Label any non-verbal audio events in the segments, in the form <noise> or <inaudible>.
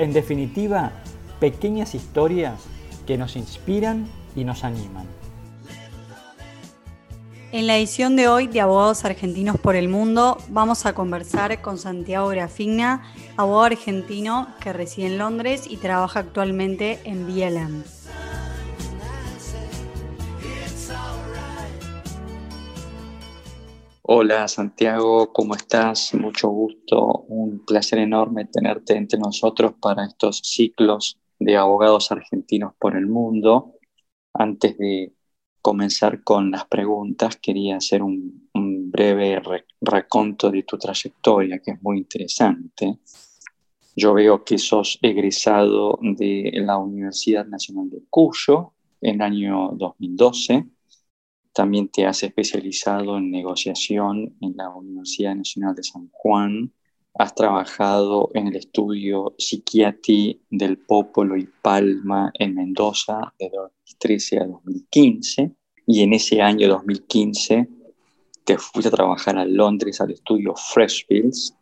En definitiva, pequeñas historias que nos inspiran y nos animan. En la edición de hoy de Abogados Argentinos por el Mundo vamos a conversar con Santiago Grafigna, abogado argentino que reside en Londres y trabaja actualmente en BLM. Hola Santiago, ¿cómo estás? Mucho gusto, un placer enorme tenerte entre nosotros para estos ciclos de abogados argentinos por el mundo. Antes de comenzar con las preguntas, quería hacer un, breve raconto de tu trayectoria, que es muy interesante. Yo veo que sos egresado de la Universidad Nacional de Cuyo en el año 2012 también te has especializado en negociación en la Universidad Nacional de San Juan. Has trabajado en el estudio Psiquiatri del Popolo y Palma en Mendoza de 2013 a 2015. Y en ese año 2015 te fuiste a trabajar a Londres al estudio Freshfields,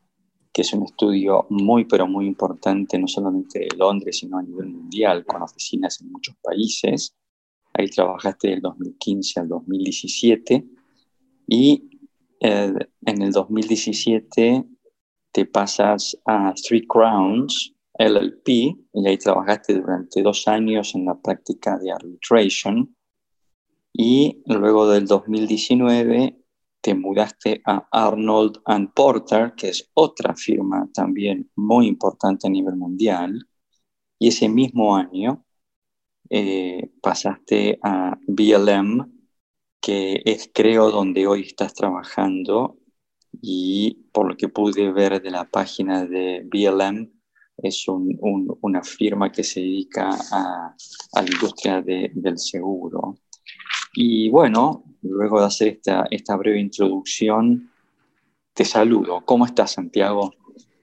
que es un estudio muy, pero muy importante, no solamente de Londres, sino a nivel mundial, con oficinas en muchos países. Ahí trabajaste del 2015 al 2017 y eh, en el 2017 te pasas a Three Crowns LLP y ahí trabajaste durante dos años en la práctica de arbitration y luego del 2019 te mudaste a Arnold and Porter, que es otra firma también muy importante a nivel mundial, y ese mismo año eh, pasaste a BLM, que es creo donde hoy estás trabajando y por lo que pude ver de la página de BLM, es una firma que se dedica a, la industria del seguro. Y bueno, luego de hacer esta, esta breve introducción, te saludo. ¿Cómo estás, Santiago?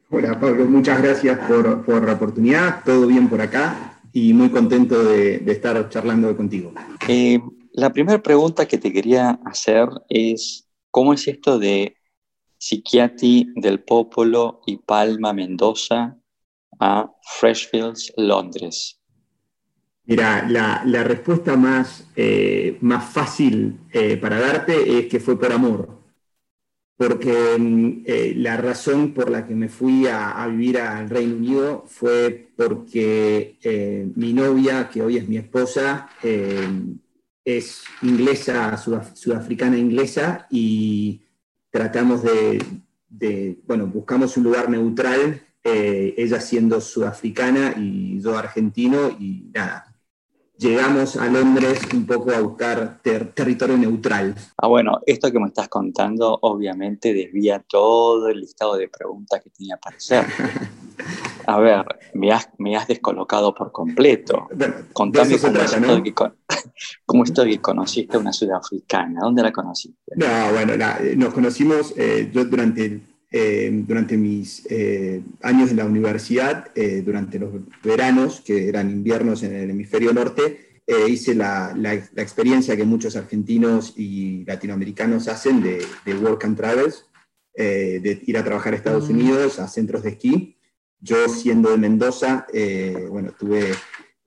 Hola, Pablo. Muchas gracias por, por la oportunidad. ¿Todo bien por acá? Y muy contento de, estar charlando contigo. Eh, la primera pregunta que te quería hacer es, ¿cómo es esto de Psiquiatri del Popolo y Palma Mendoza a Freshfields, Londres? Mira, la, respuesta más, eh, más fácil eh, para darte es que fue por amor porque mm, eh, la razón por la que me fui a, vivir al Reino Unido fue porque eh, mi novia, que hoy es mi esposa, eh, es inglesa, sudafricana inglesa, y tratamos de, bueno, buscamos un lugar neutral, ella siendo sudafricana y yo argentino, y nada, llegamos a Londres un poco a buscar territorio neutral. Ah, bueno, esto que me estás contando obviamente desvía todo el listado de preguntas que tenía para hacer. <laughs> A ver, me has, me has descolocado por completo. Contame cómo, ¿no? que, <laughs> cómo que conociste a una sudafricana. ¿Dónde la conociste? No, bueno, nos conocimos eh, yo durante eh, durante mis eh, años en la universidad, eh, durante los veranos, que eran inviernos en el hemisferio norte, hice la, la, experiencia que muchos argentinos y latinoamericanos hacen de, de work and travels, de ir a trabajar a Estados mm. Unidos, a centros de esquí. Yo, siendo de Mendoza, bueno, tuve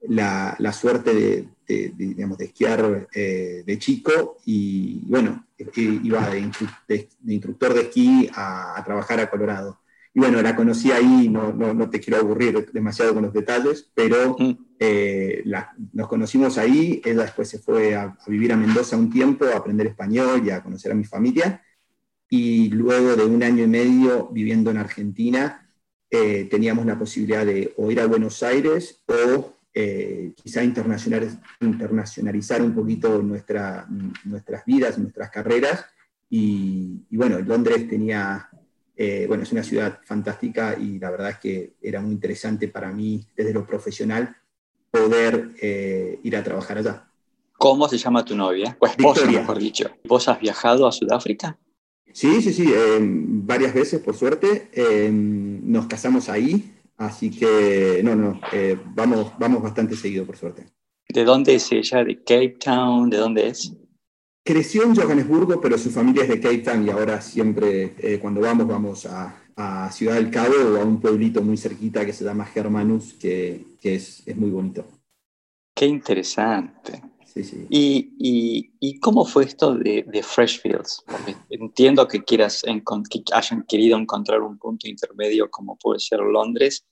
la, la suerte de, de, digamos, de esquiar eh, de chico y bueno, iba de, instructor de esquí a, trabajar a Colorado. Y bueno, la conocí ahí, no, no, no te quiero aburrir demasiado con los detalles, pero eh, nos conocimos ahí, ella después se fue a, vivir a Mendoza un tiempo, a aprender español y a conocer a mi familia. Y luego de un año y medio viviendo en Argentina, eh, teníamos la posibilidad de o ir a Buenos Aires o eh, quizá internacionalizar un poquito nuestra, nuestras vidas, nuestras carreras. Y, bueno, Londres tenía eh, bueno, es una ciudad fantástica y la verdad es que era muy interesante para mí, desde lo profesional, poder eh, ir a trabajar allá. ¿Cómo se llama tu novia? O esposa, mejor dicho. ¿Vos has viajado a Sudáfrica? Sí, sí, sí, em, varias veces, por suerte. Em, nos casamos ahí, así que, no, no, eh, vamos, vamos bastante seguido, por suerte. ¿De dónde es ella? ¿De Cape Town? ¿De dónde es? Creció en Johannesburgo, pero su familia es de Cape Town y ahora siempre, eh, cuando vamos, vamos a, Ciudad del Cabo o a un pueblito muy cerquita que se llama Germanus, que, es, es muy bonito. Qué interesante. ¿Y, cómo fue esto de, de Freshfields? Porque entiendo que, quieras que hayan querido encontrar un punto intermedio como puede ser Londres,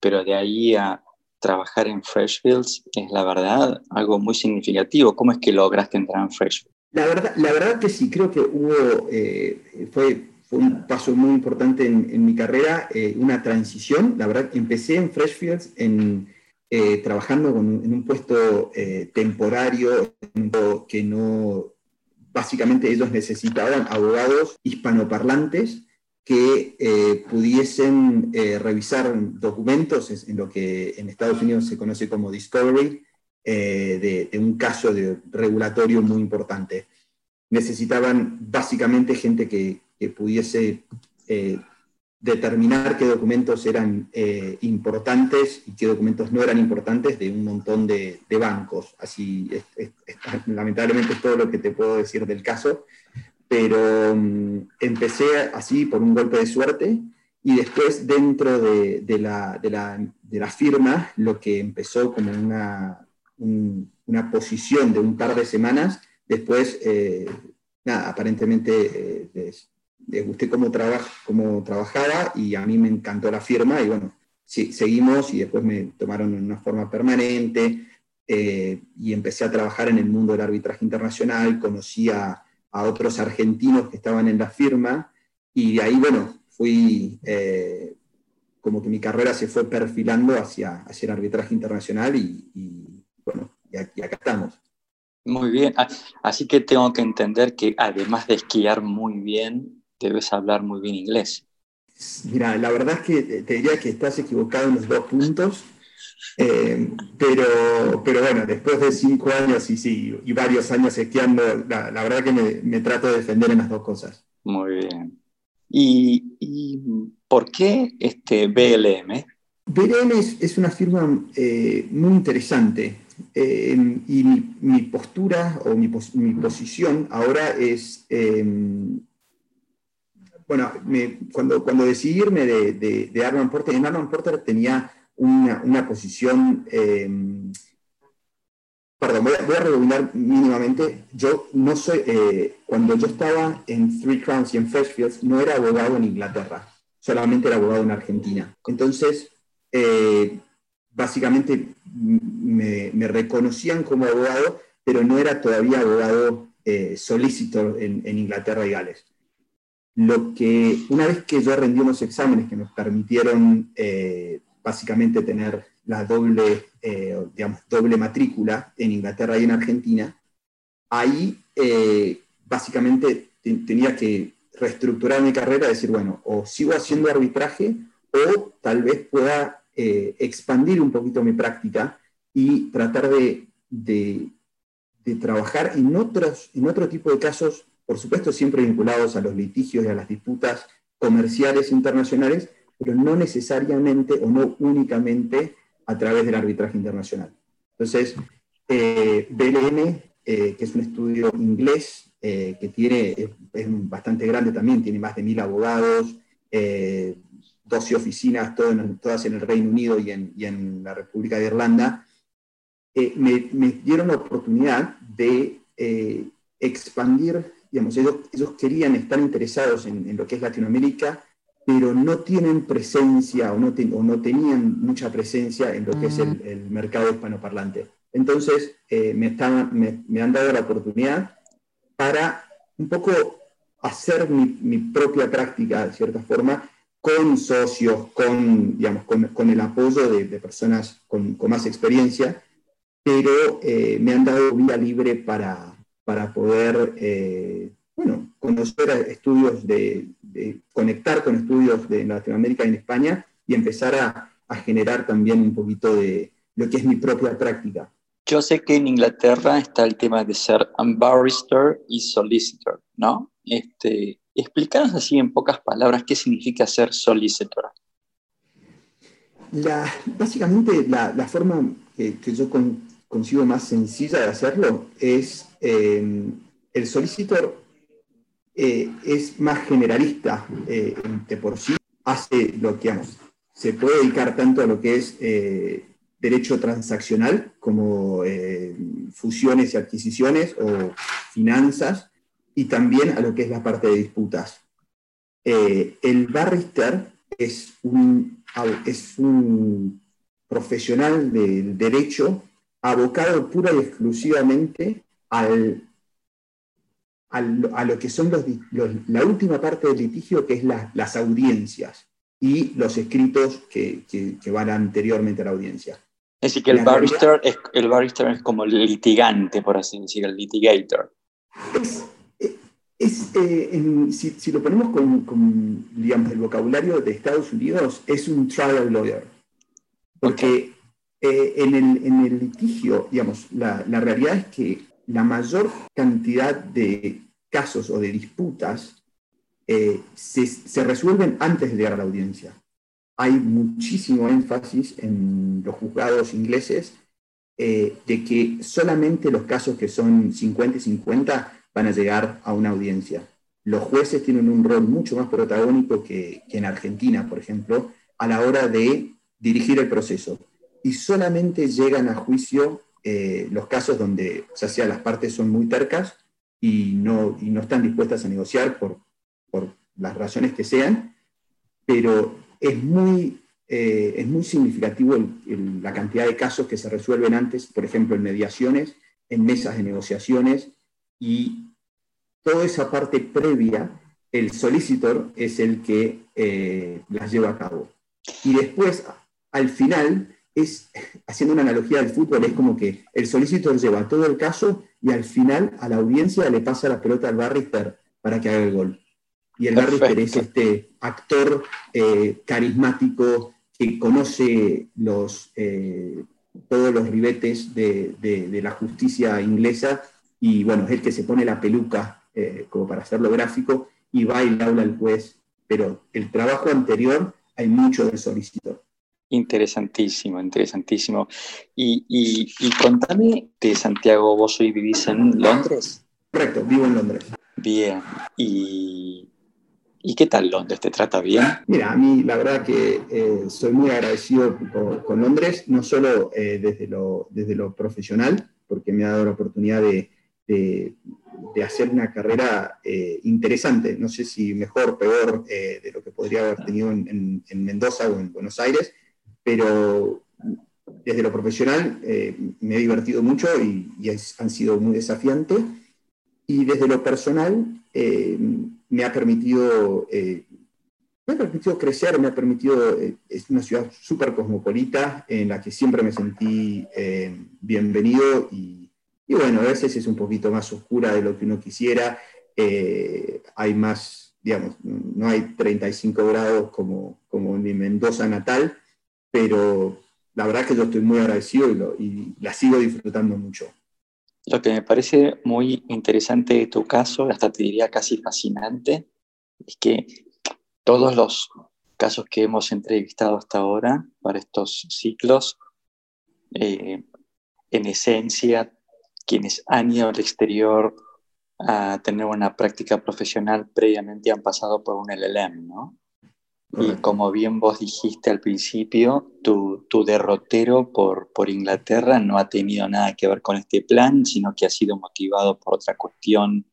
pero de ahí a trabajar en Freshfields es la verdad algo muy significativo. ¿Cómo es que lograste entrar en Freshfields? La verdad, la verdad que sí, creo que hubo, eh, fue, fue, un paso muy importante en, mi carrera, eh, una transición. La verdad, empecé en Freshfields en eh, trabajando en un puesto eh, temporario que no, básicamente ellos necesitaban abogados hispanoparlantes que eh, pudiesen revisar documentos en lo que en Estados Unidos se conoce como discovery, de, un caso de regulatorio muy importante. Necesitaban básicamente gente que, que pudiese determinar qué documentos eran eh, importantes y qué documentos no eran importantes de un montón de, bancos. Así, lamentablemente es todo lo que te puedo decir del caso, pero mm, empecé así por un golpe de suerte y después dentro de, la, de la, firma, lo que empezó como una, una posición de un par de semanas, después, eh, nada, aparentemente... Eh, les gusté cómo, cómo trabajaba y a mí me encantó la firma y bueno, sí, seguimos y después me tomaron en una forma permanente eh, y empecé a trabajar en el mundo del arbitraje internacional, conocí a, otros argentinos que estaban en la firma y de ahí, bueno, fui, eh, como que mi carrera se fue perfilando hacia, hacia el arbitraje internacional y, bueno, y acá estamos. Muy bien, así que tengo que entender que además de esquiar muy bien, debes hablar muy bien inglés. Mira, la verdad es que te diría que estás equivocado en los dos puntos, eh, pero, pero bueno, después de cinco años y, sí, y varios años esquiando, la, verdad que me, trato de defender en las dos cosas. Muy bien. ¿Y, por qué este BLM? BLM es, una firma eh, muy interesante eh, y mi, postura o mi, mi, posición ahora es bueno, cuando, cuando decidí irme de, de, de, Arman Porter, en Arman Porter tenía una, posición, eh, perdón, voy a, voy a, mínimamente, yo no soy, eh, cuando yo estaba en Three Crowns y en Freshfields, no era abogado en Inglaterra, solamente era abogado en Argentina. Entonces, eh, básicamente me, reconocían como abogado, pero no era todavía abogado solicitor en, Inglaterra y Gales. Lo que, una vez que yo rendí unos exámenes que nos permitieron eh, básicamente tener la doble, eh, digamos, doble matrícula en Inglaterra y en Argentina, ahí eh, básicamente tenía que reestructurar mi carrera, decir, bueno, o sigo haciendo arbitraje o tal vez pueda expandir un poquito mi práctica y tratar de, de, de trabajar en, otros, en otro tipo de casos por supuesto siempre vinculados a los litigios y a las disputas comerciales internacionales, pero no necesariamente o no únicamente a través del arbitraje internacional. Entonces, eh, BLM, eh, que es un estudio inglés, eh, que tiene, es, bastante grande también, tiene más de mil abogados, 12 oficinas, todas en el Reino Unido y en, la República de Irlanda, me, me, dieron la oportunidad de expandir ellos, querían estar interesados en, lo que es Latinoamérica, pero no tienen presencia o no, no tenían mucha presencia en lo que es el, mercado hispanoparlante. Entonces, eh, me, me, han dado la oportunidad para un poco hacer mi, propia práctica, de cierta forma, con socios, con, digamos, con, el apoyo de, personas con, más experiencia, pero eh, me han dado vía libre para, para poder, eh, bueno, conocer estudios de, conectar con estudios de Latinoamérica y en España y empezar a, a generar también un poquito de lo que es mi propia práctica. Yo sé que en Inglaterra está el tema de ser un barrister y solicitor, ¿no? Este, explícanos así en pocas palabras qué significa ser solicitor. La, básicamente la, la forma que, que yo con, consigo más sencilla de hacerlo es eh, el solicitor eh, es más generalista eh, de por sí, hace lo que se puede dedicar tanto a lo que es derecho transaccional como fusiones y adquisiciones o finanzas y también a lo que es la parte de disputas. el barrister es un, es un profesional del derecho abocado pura y exclusivamente al, a lo que son la última parte del litigio, que es las audiencias y los escritos que, van anteriormente a la audiencia. Es decir, que el barrister, es, el barrister es como el litigante, por así decirlo, el litigator. Es, eh, si, lo ponemos con, digamos, el vocabulario de Estados Unidos, es un trial lawyer. Porque eh, en, el, litigio, digamos, la, realidad es que la mayor cantidad de casos o de disputas eh, se, resuelven antes de llegar a la audiencia. Hay muchísimo énfasis en los juzgados ingleses eh, de que solamente los casos que son 50 y 50 van a llegar a una audiencia. Los jueces tienen un rol mucho más protagónico que, en Argentina, por ejemplo, a la hora de dirigir el proceso y solamente llegan a juicio eh, los casos donde, ya sea las partes son muy tercas y no, y no están dispuestas a negociar por, por las razones que sean, pero es muy, eh, es muy significativo la cantidad de casos que se resuelven antes, por ejemplo, en mediaciones, en mesas de negociaciones, y toda esa parte previa, el solicitor es el que eh, las lleva a cabo. Y después, al final, es, haciendo una analogía del fútbol, es como que el solicitor lleva todo el caso y al final a la audiencia le pasa la pelota al barrister para que haga el gol. Y el barrister es este actor eh, carismático que conoce los, eh, todos los ribetes de, la justicia inglesa y bueno, es el que se pone la peluca eh, como para hacerlo gráfico y va y le habla al juez. Pero el trabajo anterior hay mucho del solicitor. Interesantísimo, interesantísimo. Y, y, contame de Santiago, vos hoy vivís en Londres. Correcto, vivo en Londres. Bien. ¿Y, y qué tal Londres? ¿Te trata bien? Mira, a mí la verdad que eh, soy muy agradecido con, Londres, no solo eh, desde, lo, desde lo profesional, porque me ha dado la oportunidad de, de, hacer una carrera eh, interesante, no sé si mejor o peor de lo que podría haber tenido en, en Mendoza o en Buenos Aires, pero desde lo profesional eh, me he divertido mucho y, han sido muy desafiantes. Y desde lo personal eh, me, ha permitido, eh, me ha permitido crecer, me ha permitido, es una ciudad súper cosmopolita en la que siempre me sentí bienvenido y, y, bueno, a veces es un poquito más oscura de lo que uno quisiera. hay más, digamos, no hay 35 grados como, como en mi Mendoza natal, pero la verdad es que yo estoy muy agradecido y, la sigo disfrutando mucho. Lo que me parece muy interesante de tu caso, hasta te diría casi fascinante, es que todos los casos que hemos entrevistado hasta ahora para estos ciclos, eh, en esencia, quienes han ido al exterior a tener una práctica profesional previamente han pasado por un LLM, ¿no? Y como bien vos dijiste al principio, tu, tu derrotero por, por, Inglaterra no ha tenido nada que ver con este plan, sino que ha sido motivado por otra cuestión,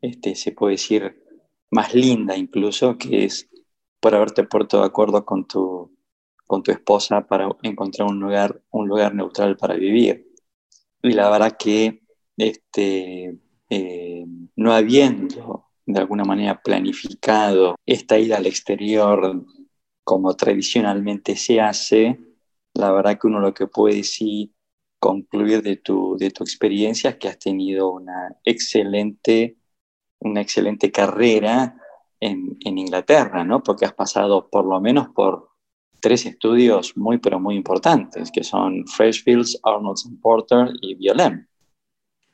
este, se puede decir, más linda incluso, que es por haberte puesto de acuerdo con tu, con tu esposa para encontrar un lugar, un lugar neutral para vivir. Y la verdad que este, eh, no habiendo de alguna manera planificado esta ida al exterior como tradicionalmente se hace, la verdad que uno lo que puede sí concluir de tu, de tu experiencia es que has tenido una excelente, una excelente carrera en, Inglaterra, ¿no? Porque has pasado por lo menos por tres estudios muy, pero muy importantes, que son Freshfields, Arnold Porter y BLM.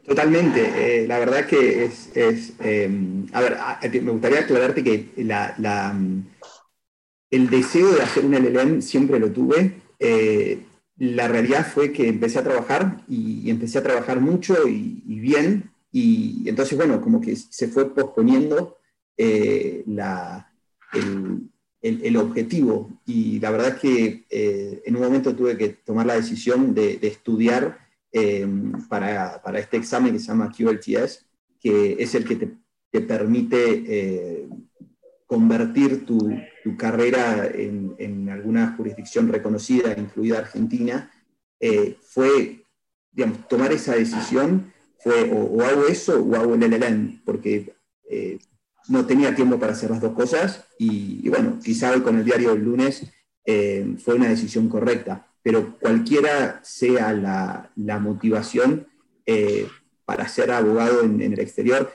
Totalmente. Eh, la verdad que es... Em, a ver, me gustaría aclararte que la, el deseo de hacer un LLM siempre lo tuve. Eh, la realidad fue que empecé a trabajar y, empecé a trabajar mucho y, bien. Y entonces, bueno, como que se fue posponiendo eh, el, objetivo. Y la verdad es que en un momento tuve que tomar la decisión de estudiar Em, para, para, este examen que se llama QLTS, que es el que te, te permite eh, convertir tu, tu carrera en, en, alguna jurisdicción reconocida, incluida Argentina, eh, fue, digamos, tomar esa decisión fue o, hago eso o hago el LLM, porque eh, no tenía tiempo para hacer las dos cosas y, bueno, quizá hoy con el diario del lunes fue una decisión correcta pero cualquiera sea la, motivación eh, para ser abogado en, el exterior,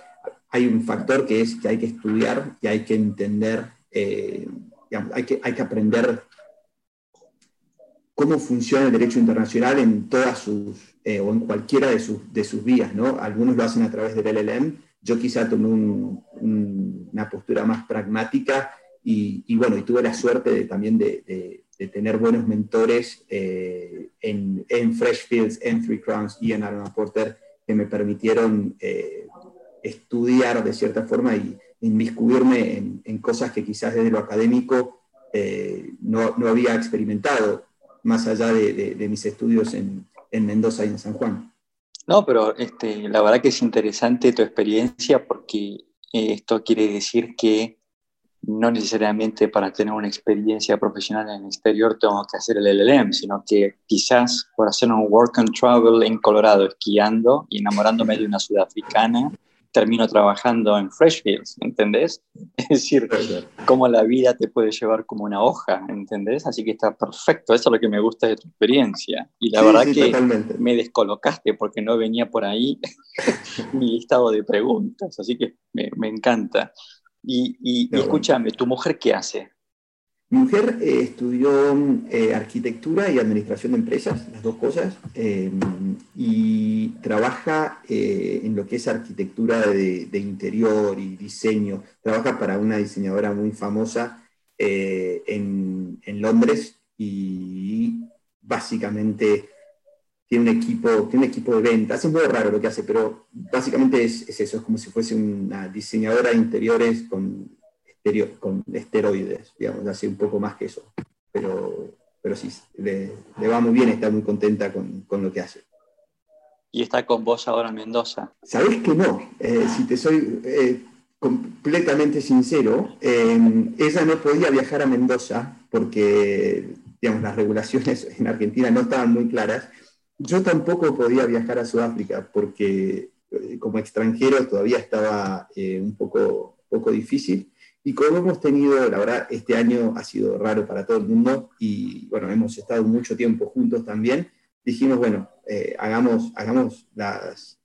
hay un factor que es que hay que estudiar y hay que entender, eh, hay, que, hay que aprender cómo funciona el derecho internacional en todas sus, eh, o en cualquiera de sus, de sus vías, ¿no? Algunos lo hacen a través del LLM, yo quizá tomé una postura más pragmática y, bueno, y tuve la suerte también de de tener buenos mentores eh, en, en Freshfields, en Three Crowns y en Aaron Porter que me permitieron eh, estudiar de cierta forma y inmiscuirme en, en, cosas que quizás desde lo académico eh, no, no, había experimentado, más allá de, de, mis estudios en, en, Mendoza y en San Juan. No, pero este, la verdad que es interesante tu experiencia porque esto quiere decir que no necesariamente para tener una experiencia profesional en el exterior tengo que hacer el LLM, sino que quizás por hacer un work and travel en Colorado esquiando y enamorándome de una sudafricana, termino trabajando en Freshfields, ¿entendés? <laughs> Es decir, cómo la vida te puede llevar como una hoja, ¿entendés? Así que está perfecto, eso es lo que me gusta de tu experiencia. Y la verdad que me descolocaste porque no venía por ahí <laughs> mi listado de preguntas, así que me, me encanta. Y, escúchame, ¿tu mujer qué hace? Mi mujer eh, estudió eh, arquitectura y administración de empresas, las dos cosas, em, y trabaja eh, en lo que es arquitectura de, interior y diseño. Trabaja para una diseñadora muy famosa en, en Londres y básicamente tiene un equipo, tiene un equipo de ventas. Es muy raro lo que hace, pero básicamente es, eso, es como si fuese una diseñadora de interiores con, con esteroides, digamos, hace un poco más que eso. Pero, pero sí, le, va muy bien, está muy contenta con, con, lo que hace. ¿Y está con vos ahora en Mendoza? Sabés que no, eh, si te soy eh, completamente sincero, eh, ella no podía viajar a Mendoza porque digamos, las regulaciones en Argentina no estaban muy claras yo tampoco podía viajar a Sudáfrica porque eh, como extranjero todavía estaba eh, un poco, poco difícil. Y como hemos tenido, la verdad, este año ha sido raro para todo el mundo y bueno, hemos estado mucho tiempo juntos también, dijimos, bueno, eh, hagamos, hagamos las,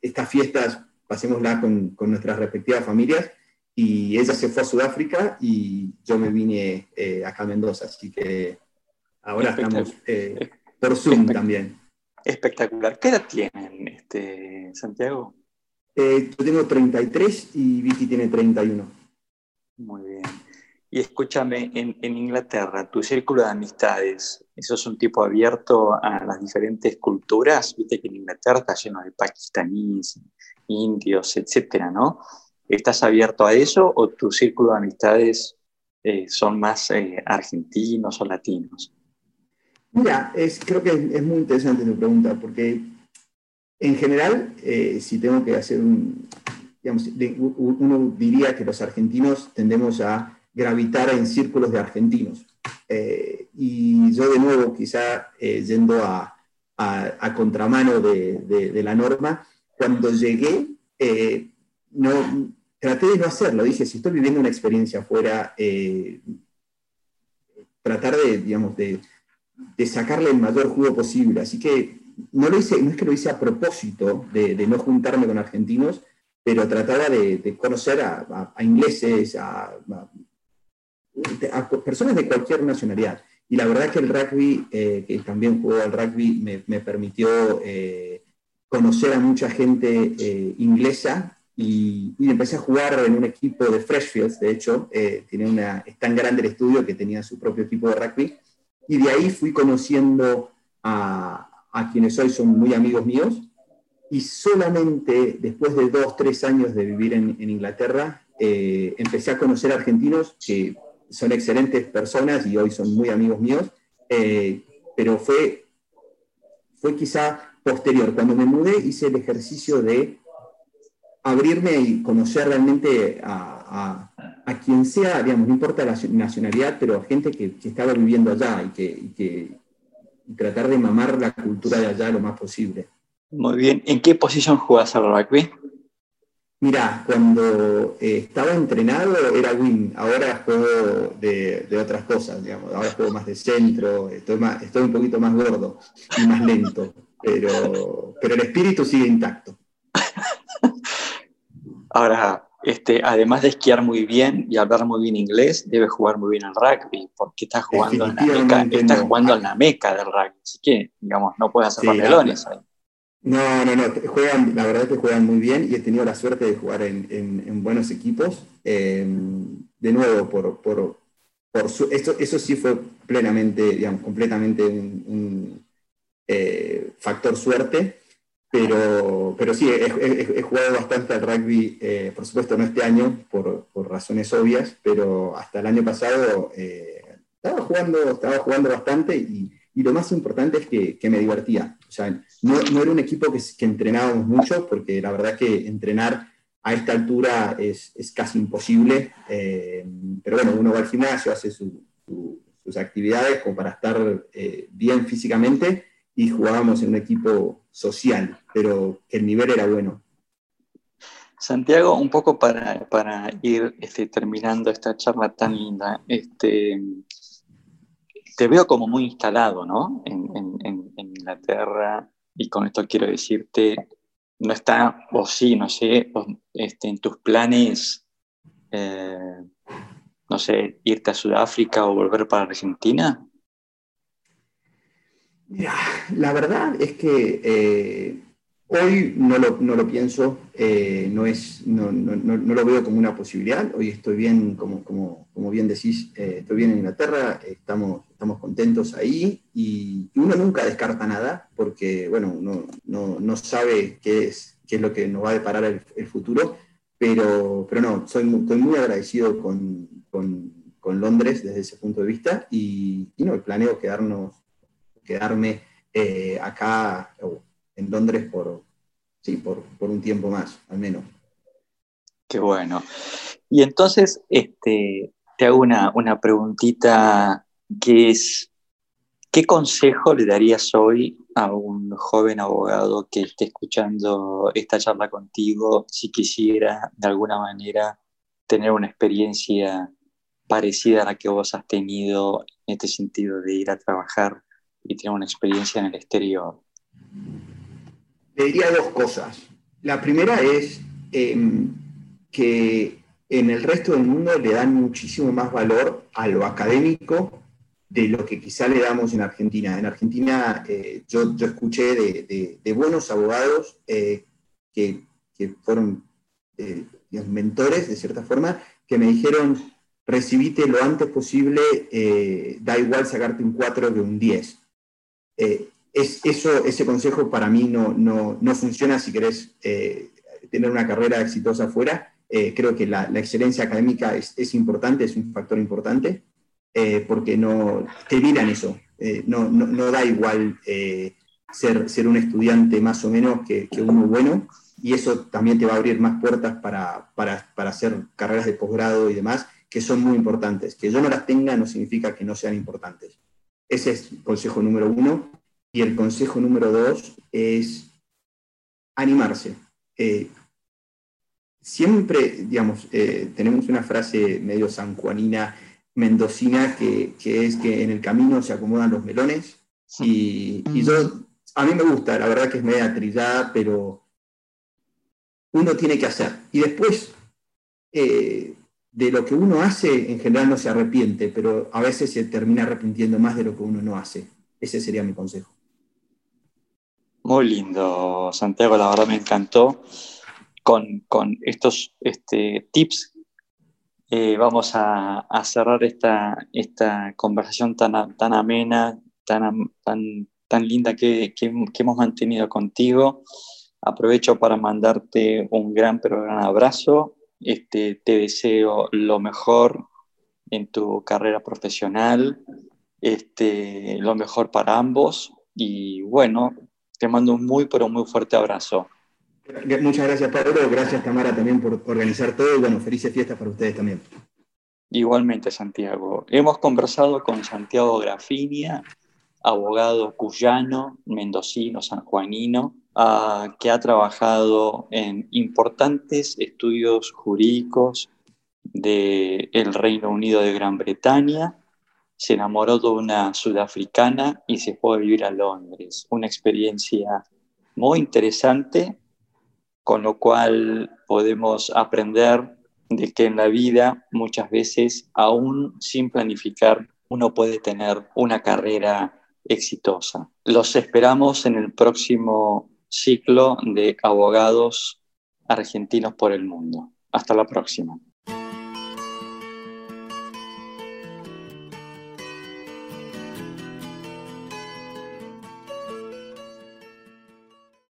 estas fiestas, pasémoslas con, con, nuestras respectivas familias y ella se fue a Sudáfrica y yo me vine acá a Mendoza, así que ahora estamos <laughs> por Zoom también. Espectacular. ¿Qué edad tienen, este, Santiago? Eh, yo tengo 33 y Vicky tiene 31. Muy bien. Y escúchame, en, Inglaterra, tu círculo de amistades, ¿eso es un tipo abierto a las diferentes culturas? Viste que en Inglaterra está lleno de pakistaníes, indios, etcétera, ¿no? ¿Estás abierto a eso o tu círculo de amistades eh, son más eh, argentinos o latinos? Mira, creo que es, muy interesante tu pregunta, porque en general, eh, si tengo que hacer un, uno diría que los argentinos tendemos a gravitar en círculos de argentinos. Eh, y yo de nuevo, quizá eh, yendo a, a, contramano de, de, la norma, cuando llegué, no, traté de no hacerlo. Dije, si estoy viviendo una experiencia afuera, tratar de, digamos, de de sacarle el mayor jugo posible. Así que no, lo hice, no es que lo hice a propósito de, no juntarme con argentinos, pero trataba de, conocer a, ingleses, a, personas de cualquier nacionalidad. Y la verdad que el rugby, eh, que también jugó al rugby, me, permitió eh, conocer a mucha gente eh, inglesa y, empecé a jugar en un equipo de Freshfields, de hecho, tiene una, es tan grande el estudio que tenía su propio equipo de rugby. Y de ahí fui conociendo a, a quienes hoy son muy amigos míos y solamente después de dos, tres años de vivir en, Inglaterra, eh, empecé a conocer argentinos que son excelentes personas y hoy son muy amigos míos, eh, pero fue, fue quizá posterior. Cuando me mudé hice el ejercicio de abrirme y conocer realmente a, quien sea, digamos, no importa la nacionalidad, pero a gente que, que estaba viviendo allá y que, y que y tratar de mamar la cultura de allá lo más posible. Muy bien. ¿En qué posición jugás al rugby? Mira, cuando eh, estaba entrenado era win, ahora juego de, otras cosas, digamos. Ahora juego más de centro, estoy, más, estoy un poquito más gordo y más lento, pero, pero el espíritu sigue intacto. <laughs> Ahora, este, además de esquiar muy bien y hablar muy bien inglés, debe jugar muy bien al rugby, porque está jugando, en la, meca, está jugando en la meca del rugby. Así que, digamos, no puedes hacer papelones ahí. No, no, no, juegan, la verdad es que juegan muy bien y he tenido la suerte de jugar en, buenos equipos. Em, de nuevo, por, por, esto, eso sí fue plenamente, digamos, completamente un, eh, factor suerte, pero, pero sí, he, jugado bastante al rugby, eh, por supuesto no este año, por, razones obvias, pero hasta el año pasado eh, estaba, jugando, estaba jugando bastante y, lo más importante es que, que me divertía. O sea, no, era un equipo que, entrenábamos mucho, porque la verdad que entrenar a esta altura es, casi imposible. Eh, pero bueno, uno va al gimnasio, hace sus actividades como para estar eh, bien físicamente y jugábamos en un equipo social, pero el nivel era bueno. Santiago, un poco para, ir este, terminando esta charla tan linda, este, te veo como muy instalado ¿no? en, en Inglaterra, y con esto quiero decirte, no está, o sí, no sé, este, en tus planes, eh, no sé, irte a Sudáfrica o volver para Argentina? Mira, la verdad es que eh, Hoy no lo, no lo pienso, eh, no, es, no, no, lo veo como una posibilidad. Hoy estoy bien, como, como, como bien decís, eh, estoy bien en Inglaterra, estamos, estamos contentos ahí y uno nunca descarta nada porque, bueno, uno no, sabe qué es, qué es lo que nos va a deparar el, futuro, pero, pero no, soy muy, estoy muy agradecido con, con, con, Londres desde ese punto de vista y, y no, planeo quedarnos, quedarme eh, acá en Londres por, sí, por, un tiempo más, al menos. Qué bueno. Y entonces, este, te hago una, una preguntita que es, ¿qué consejo le darías hoy a un joven abogado que esté escuchando esta charla contigo si quisiera de alguna manera tener una experiencia parecida a la que vos has tenido en este sentido de ir a trabajar y tener una experiencia en el exterior? Le diría dos cosas. La primera es em, que en el resto del mundo le dan muchísimo más valor a lo académico de lo que quizá le damos en Argentina. En Argentina eh, yo, escuché de, buenos abogados eh, que, fueron eh, mentores, de cierta forma, que me dijeron, recibite lo antes posible, da igual sacarte un 4 de un 10 eso, ese consejo para mí no, no, funciona si querés eh, tener una carrera exitosa afuera. Eh, creo que la, excelencia académica es, importante, es un factor importante, eh, porque no, te miran eso. No, no, da igual ser, ser un estudiante más o menos que, uno bueno, y eso también te va a abrir más puertas para, para, para hacer carreras de posgrado y demás, que son muy importantes. Que yo no las tenga no significa que no sean importantes. Ese es el consejo número uno. Y el consejo número dos es animarse. Eh, siempre, digamos, eh, tenemos una frase medio sanjuanina, mendocina, que, es que en el camino se acomodan los melones. Y, yo, a mí me gusta, la verdad que es media trillada, pero, uno tiene que hacer. Y después, eh, de lo que uno hace, en general no se arrepiente, pero a veces se termina arrepintiendo más de lo que uno no hace. Ese sería mi consejo. Muy lindo, Santiago, la verdad me encantó. Con, estos este, tips eh, vamos a, cerrar esta, esta conversación tan, tan amena, tan, tan, tan linda que, que, hemos mantenido contigo. Aprovecho para mandarte un gran, pero gran abrazo. Este, te deseo lo mejor en tu carrera profesional, este, lo mejor para ambos y bueno, te mando un muy, pero muy fuerte abrazo. Muchas gracias, Pablo. Gracias, Tamara, también por organizar todo y bueno, felices fiestas para ustedes también. Igualmente, Santiago. Hemos conversado con Santiago Grafinia, abogado cuyano, mendocino, sanjuanino, uh, que ha trabajado en importantes estudios jurídicos del el Reino Unido de Gran Bretaña. Se enamoró de una sudafricana y se fue a vivir a Londres. Una experiencia muy interesante, con lo cual podemos aprender de que en la vida muchas veces, aún sin planificar, uno puede tener una carrera exitosa. Los esperamos en el próximo ciclo de abogados argentinos por el mundo. Hasta la próxima.